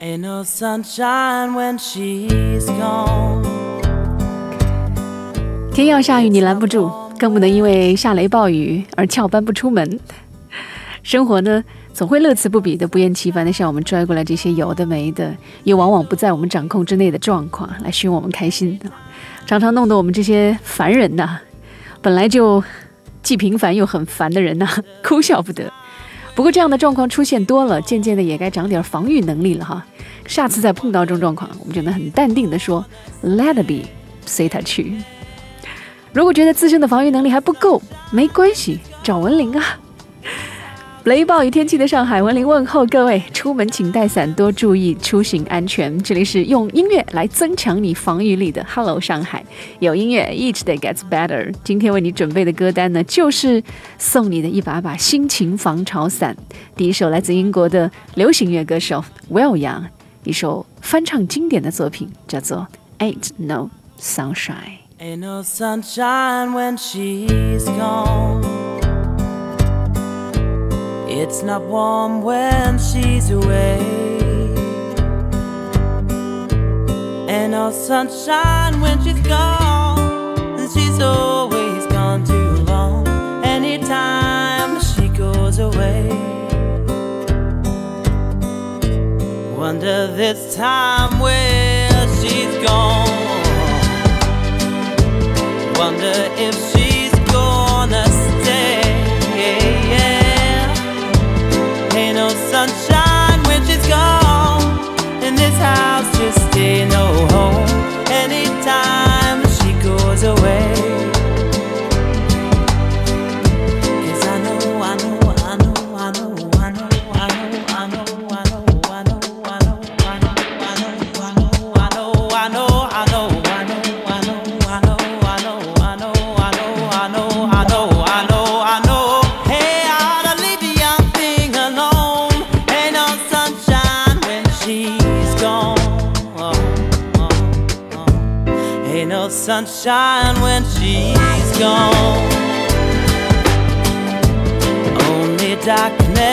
Ain't no sunshine when she's gone. 天要下雨，你拦不住，更不能因为下雷暴雨而翘班不出门。生活呢，总会乐此不疲的、不厌其烦的向我们拽过来这些有的没的，也往往不在我们掌控之内的状况，来寻我们开心，常常弄得我们这些凡人呐，本来就既平凡又很烦的人呐，哭笑不得。不过这样的状况出现多了，渐渐的也该长点防御能力了哈。下次再碰到这种状况，我们就能很淡定的说：“Let it be，随他去。”如果觉得自身的防御能力还不够，没关系，找文玲啊。雷暴雨天气的上海，文玲问候各位：出门请带伞，多注意出行安全。这里是用音乐来增强你防御力的 Hello 上海，有音乐，Each day gets better。今天为你准备的歌单呢，就是送你的一把把心情防潮伞。第一首来自英国的流行乐歌手 Will Young，一首翻唱经典的作品，叫做《Ain't No Sunshine》。Ain't no sunshine when she's gone. It's not warm when she's away. And no sunshine when she's gone. And she's always gone too long. Anytime she goes away. Wonder this time where she's gone wonder if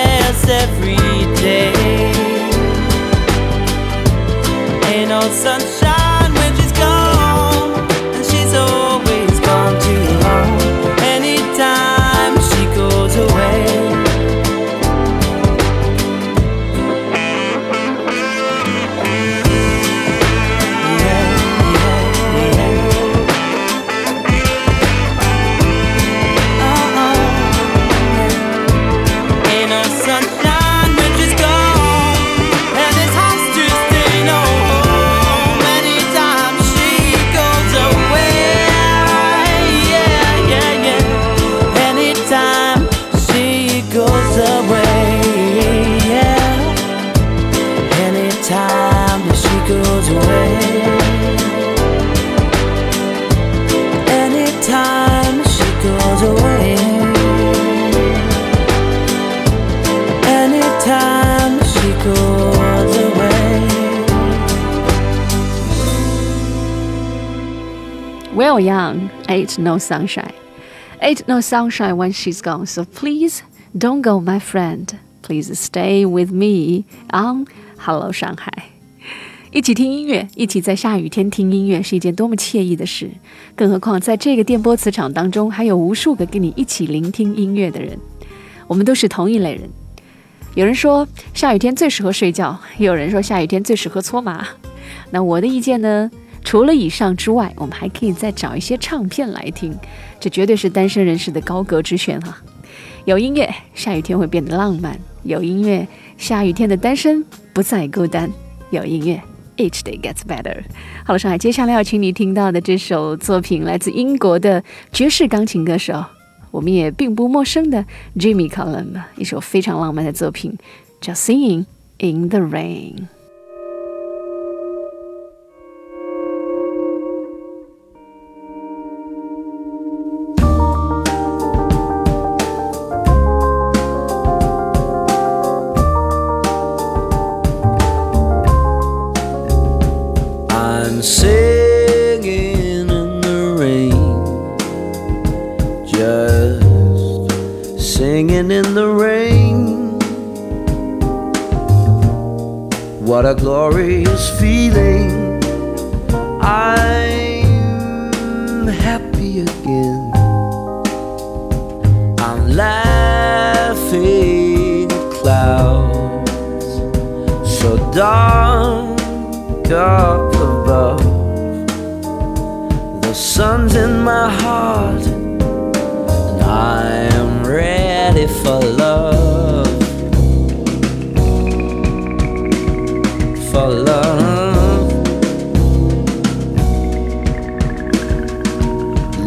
darkness every day. Ain't no sunshine Will Young, ain't no sunshine. Ain't no sunshine when she's gone. So please don't go, my friend. Please stay with me on Hello 上海。一起听音乐，一起在下雨天听音乐，是一件多么惬意的事。更何况在这个电波磁场当中，还有无数个跟你一起聆听音乐的人。我们都是同一类人。有人说下雨天最适合睡觉，也有人说下雨天最适合搓麻。那我的意见呢？除了以上之外，我们还可以再找一些唱片来听，这绝对是单身人士的高阁之选哈。有音乐，下雨天会变得浪漫；有音乐，下雨天的单身不再孤单；有音乐，each day gets better。好了，上海，接下来要请你听到的这首作品来自英国的爵士钢琴歌手，我们也并不陌生的 Jimmy Cullum，一首非常浪漫的作品，叫《Singing in the Rain》。singing in the rain. What a glorious feeling. I'm happy again. I'm laughing at clouds so dark up above. The sun's in my heart, and I am ready for love. For love.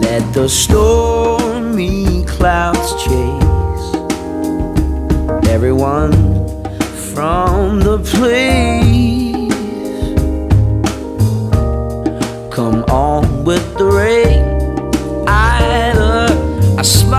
Let the stormy clouds chase everyone from the place. Come on with the rain. I uh, look, a smile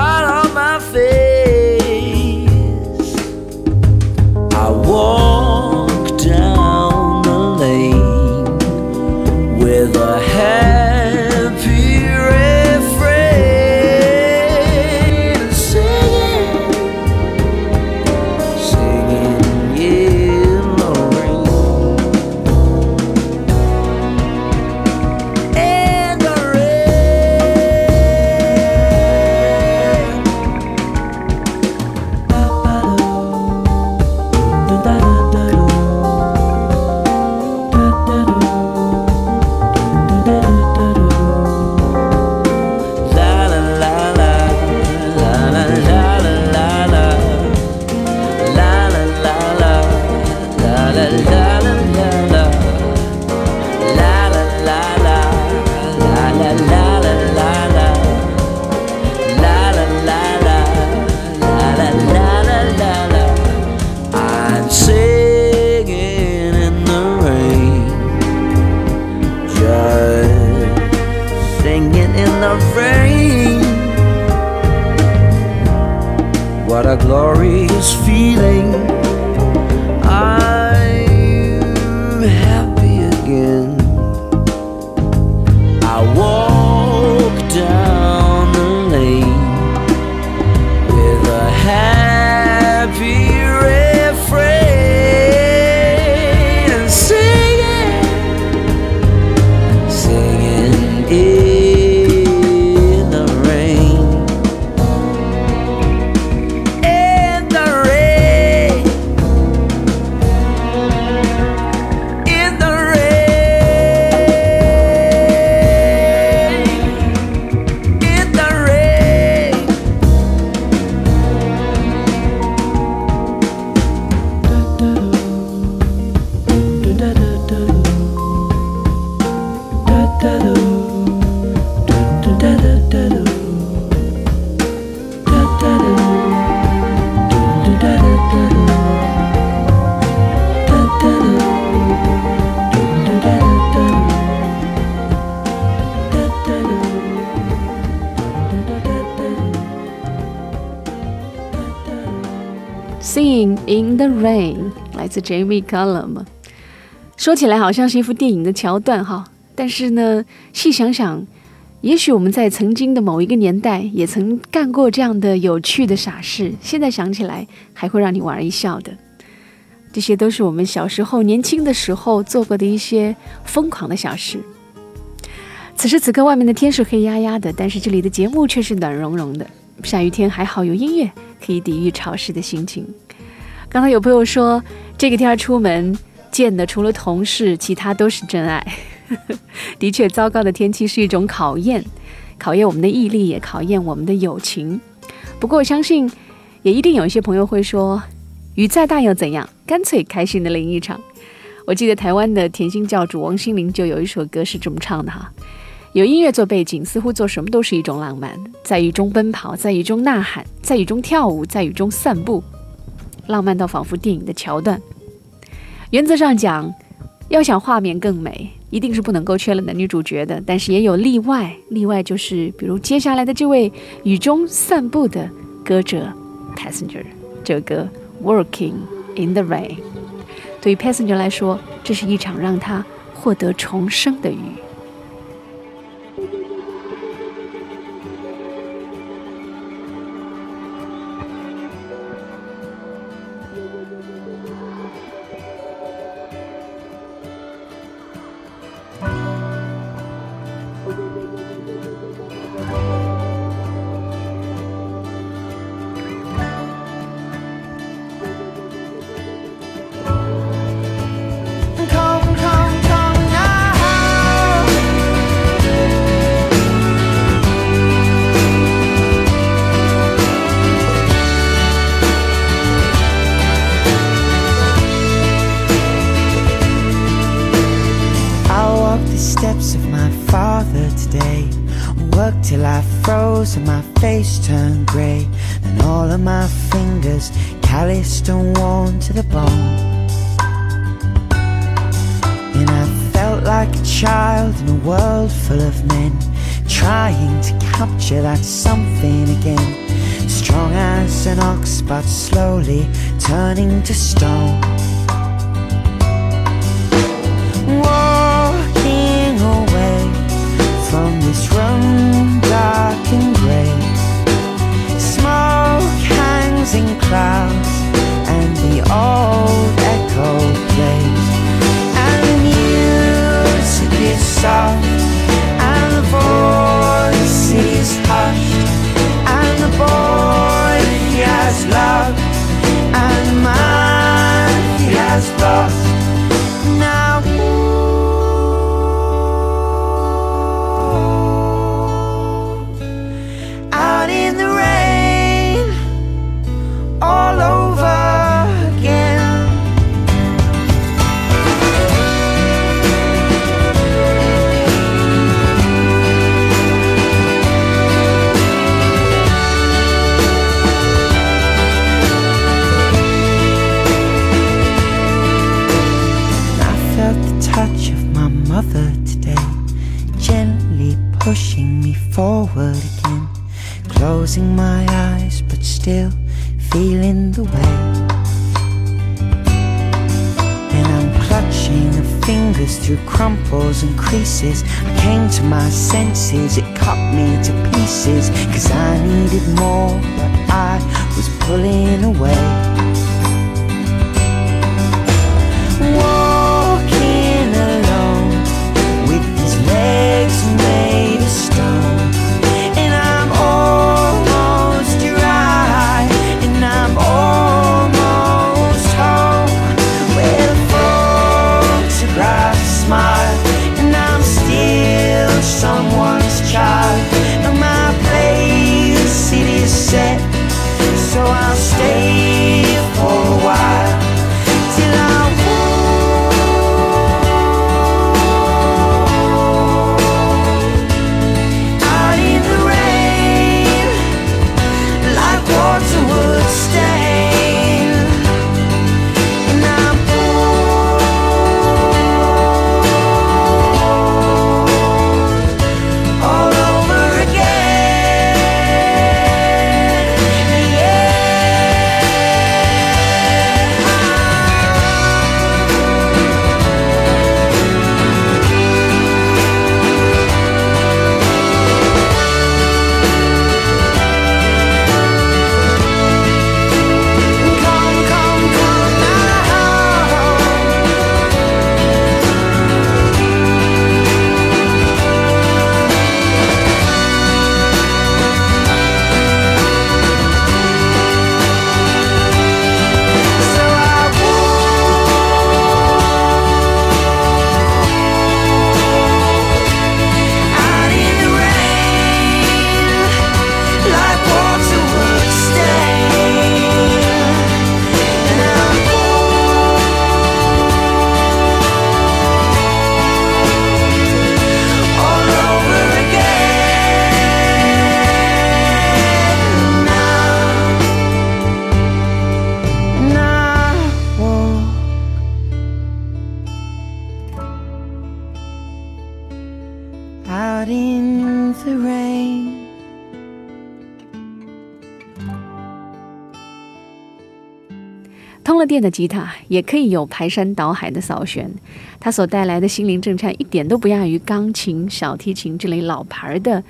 in the Rain，来自 Jamie Cullum。说起来好像是一幅电影的桥段哈，但是呢，细想想，也许我们在曾经的某一个年代也曾干过这样的有趣的傻事，现在想起来还会让你莞尔一笑的。这些都是我们小时候、年轻的时候做过的一些疯狂的小事。此时此刻，外面的天是黑压压的，但是这里的节目却是暖融融的。下雨天还好有音乐，可以抵御潮湿的心情。刚才有朋友说，这个天儿出门见的除了同事，其他都是真爱。的确，糟糕的天气是一种考验，考验我们的毅力，也考验我们的友情。不过，我相信也一定有一些朋友会说，雨再大又怎样？干脆开心的淋一场。我记得台湾的甜心教主王心凌就有一首歌是这么唱的哈。有音乐做背景，似乎做什么都是一种浪漫。在雨中奔跑，在雨中呐喊，在雨中跳舞，在雨中散步，浪漫到仿佛电影的桥段。原则上讲，要想画面更美，一定是不能够缺了男女主角的。但是也有例外，例外就是比如接下来的这位雨中散步的歌者 Passenger，这首歌 Working in the Rain。对于 Passenger 来说，这是一场让他获得重生的雨。Worked till I froze and my face turned grey. And all of my fingers calloused and worn to the bone. And I felt like a child in a world full of men. Trying to capture that something again. Strong as an ox, but slowly turning to stone. Walking clouds, and the old echo plays. And the music is soft, and the voice is hushed, and the boy fingers through crumples and creases. I came to my senses, it cut me to pieces, cause I needed more, but I was pulling away. 通了电的吉他也可以有排山倒海的扫弦，它所带来的心灵震颤一点都不亚于钢琴、小提琴这类老牌的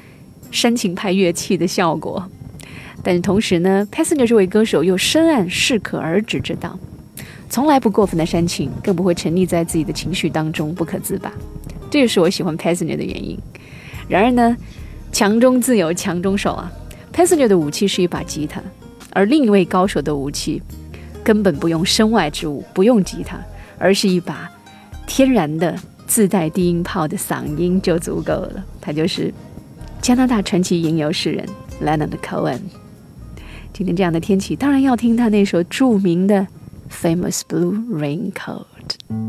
煽情派乐器的效果。但同时呢，Passenger 这位歌手又深谙适可而止之道，从来不过分的煽情，更不会沉溺在自己的情绪当中不可自拔。这就是我喜欢 Passenger 的原因。然而呢，强中自有强中手啊，Passenger 的武器是一把吉他，而另一位高手的武器根本不用身外之物，不用吉他，而是一把天然的自带低音炮的嗓音就足够了。他就是加拿大传奇吟游诗人 Leonard Cohen。今天这样的天气，当然要听他那首著名的《Famous Blue Raincoat》。「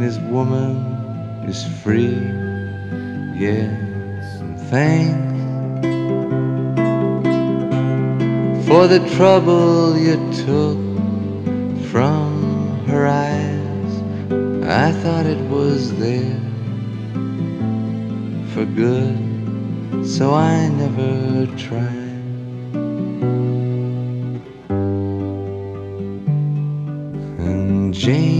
And his woman is free. Yes, and thanks for the trouble you took from her eyes. I thought it was there for good, so I never tried. And Jane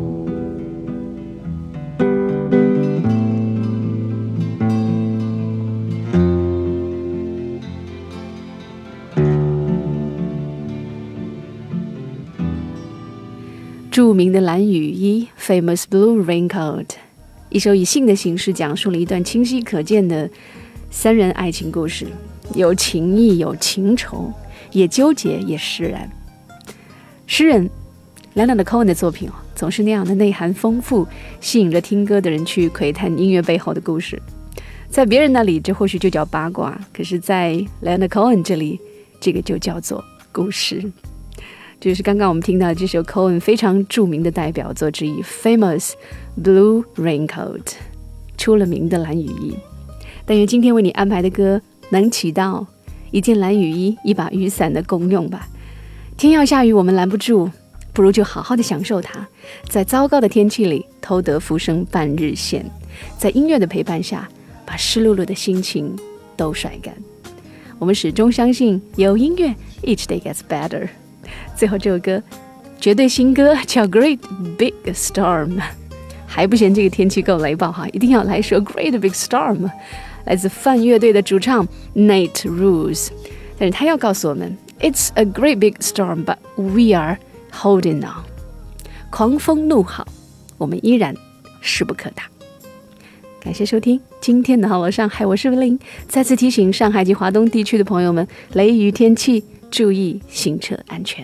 著名的蓝雨衣 （Famous Blue Raincoat），一首以信的形式讲述了一段清晰可见的三人爱情故事，有情义，有情仇，也纠结，也释然。诗人 Leonard Cohen 的作品哦，总是那样的内涵丰富，吸引着听歌的人去窥探音乐背后的故事。在别人那里，这或许就叫八卦；可是，在 Leonard Cohen 这里，这个就叫做故事。就是刚刚我们听到这首 Cohen 非常著名的代表作之一，《Famous Blue Raincoat》，出了名的蓝雨衣。但愿今天为你安排的歌能起到一件蓝雨衣、一把雨伞的功用吧。天要下雨，我们拦不住，不如就好好的享受它，在糟糕的天气里偷得浮生半日闲，在音乐的陪伴下。把湿漉漉的心情都甩干。我们始终相信有音乐，each day gets better。最后这首歌绝对新歌，叫《Great Big Storm》，还不嫌这个天气够雷暴哈，一定要来首《Great Big Storm》，来自范乐队的主唱 Nate Rules。但是他要告诉我们，It's a great big storm, but we are holding on。狂风怒号，我们依然势不可挡。感谢收听今天的《好了上海》，我是文玲。再次提醒上海及华东地区的朋友们，雷雨天气注意行车安全。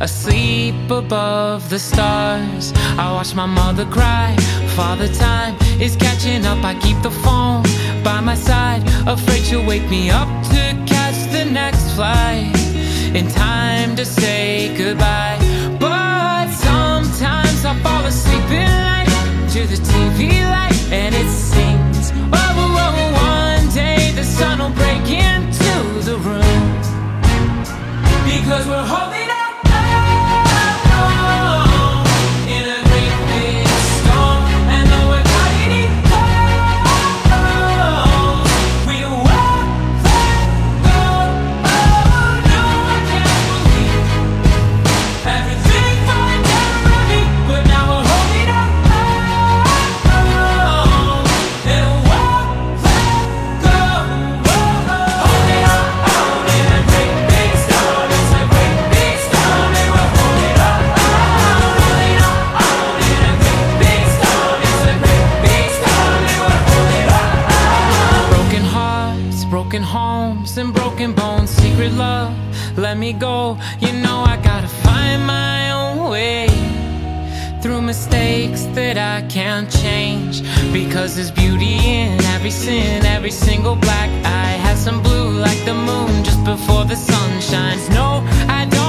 asleep above the stars. I watch my mother cry. Father time is catching up. I keep the phone by my side, afraid she'll wake me up to catch the next flight in time to say goodbye. But sometimes I fall asleep in light to the TV light and it sings. Oh, oh, oh, oh, one day the sun will break into the room because we're holding broken homes, and broken bones. Secret love, let me go. You know I gotta find my own way through mistakes that I can't change. Because there's beauty in every sin, every single black eye has some blue like the moon just before the sun shines. No, I don't